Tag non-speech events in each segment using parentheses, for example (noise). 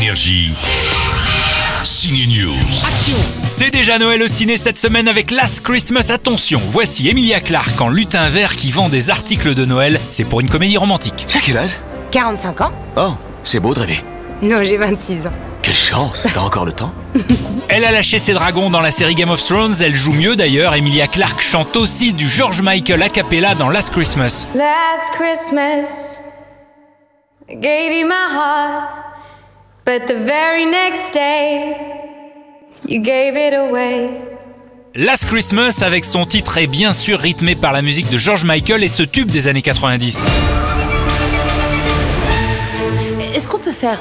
Énergie. Signe News. C'est déjà Noël au ciné cette semaine avec Last Christmas. Attention, voici Emilia Clarke en lutin vert qui vend des articles de Noël. C'est pour une comédie romantique. Tu as quel âge? 45 ans Oh, c'est beau de rêver. Non, j'ai 26 ans. Quelle chance, t'as encore le temps (laughs) Elle a lâché ses dragons dans la série Game of Thrones. Elle joue mieux d'ailleurs. Emilia Clarke chante aussi du George Michael a cappella dans Last Christmas. Last Christmas, I gave you my heart, but the very next day, you gave it away. Last Christmas avec son titre est bien sûr rythmé par la musique de George Michael et ce tube des années 90. Est-ce qu'on peut faire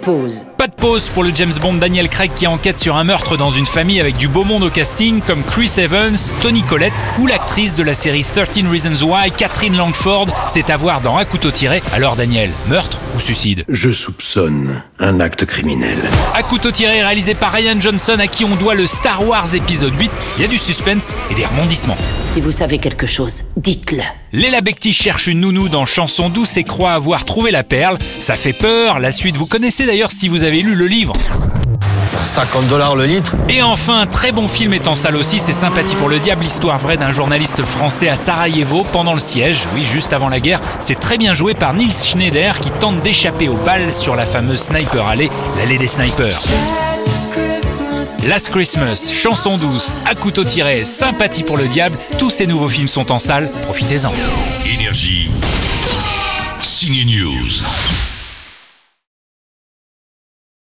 pause? Pause pour le James Bond Daniel Craig qui enquête sur un meurtre dans une famille avec du beau monde au casting comme Chris Evans, Tony Collette ou l'actrice de la série 13 Reasons Why, Catherine Langford. C'est à voir dans Un couteau tiré. Alors Daniel, meurtre ou suicide? Je soupçonne un acte criminel. À couteau tiré réalisé par Ryan Johnson à qui on doit le Star Wars épisode 8, il y a du suspense et des rebondissements. Si vous savez quelque chose, dites-le. Léla Becti cherche une nounou dans Chanson douce et croit avoir trouvé la perle. Ça fait peur, la suite vous connaissez d'ailleurs si vous avez lu le livre. 50 dollars le litre Et enfin, un très bon film est en salle aussi, c'est Sympathie pour le diable, l'histoire vraie d'un journaliste français à Sarajevo pendant le siège, oui, juste avant la guerre. C'est très bien joué par Nils Schneider qui tente d'échapper aux balles sur la fameuse Sniper Alley, l'allée des snipers. Last Christmas, Chanson douce, À couteau tiré, Sympathie pour le diable, tous ces nouveaux films sont en salle, profitez-en. Énergie. Signe News.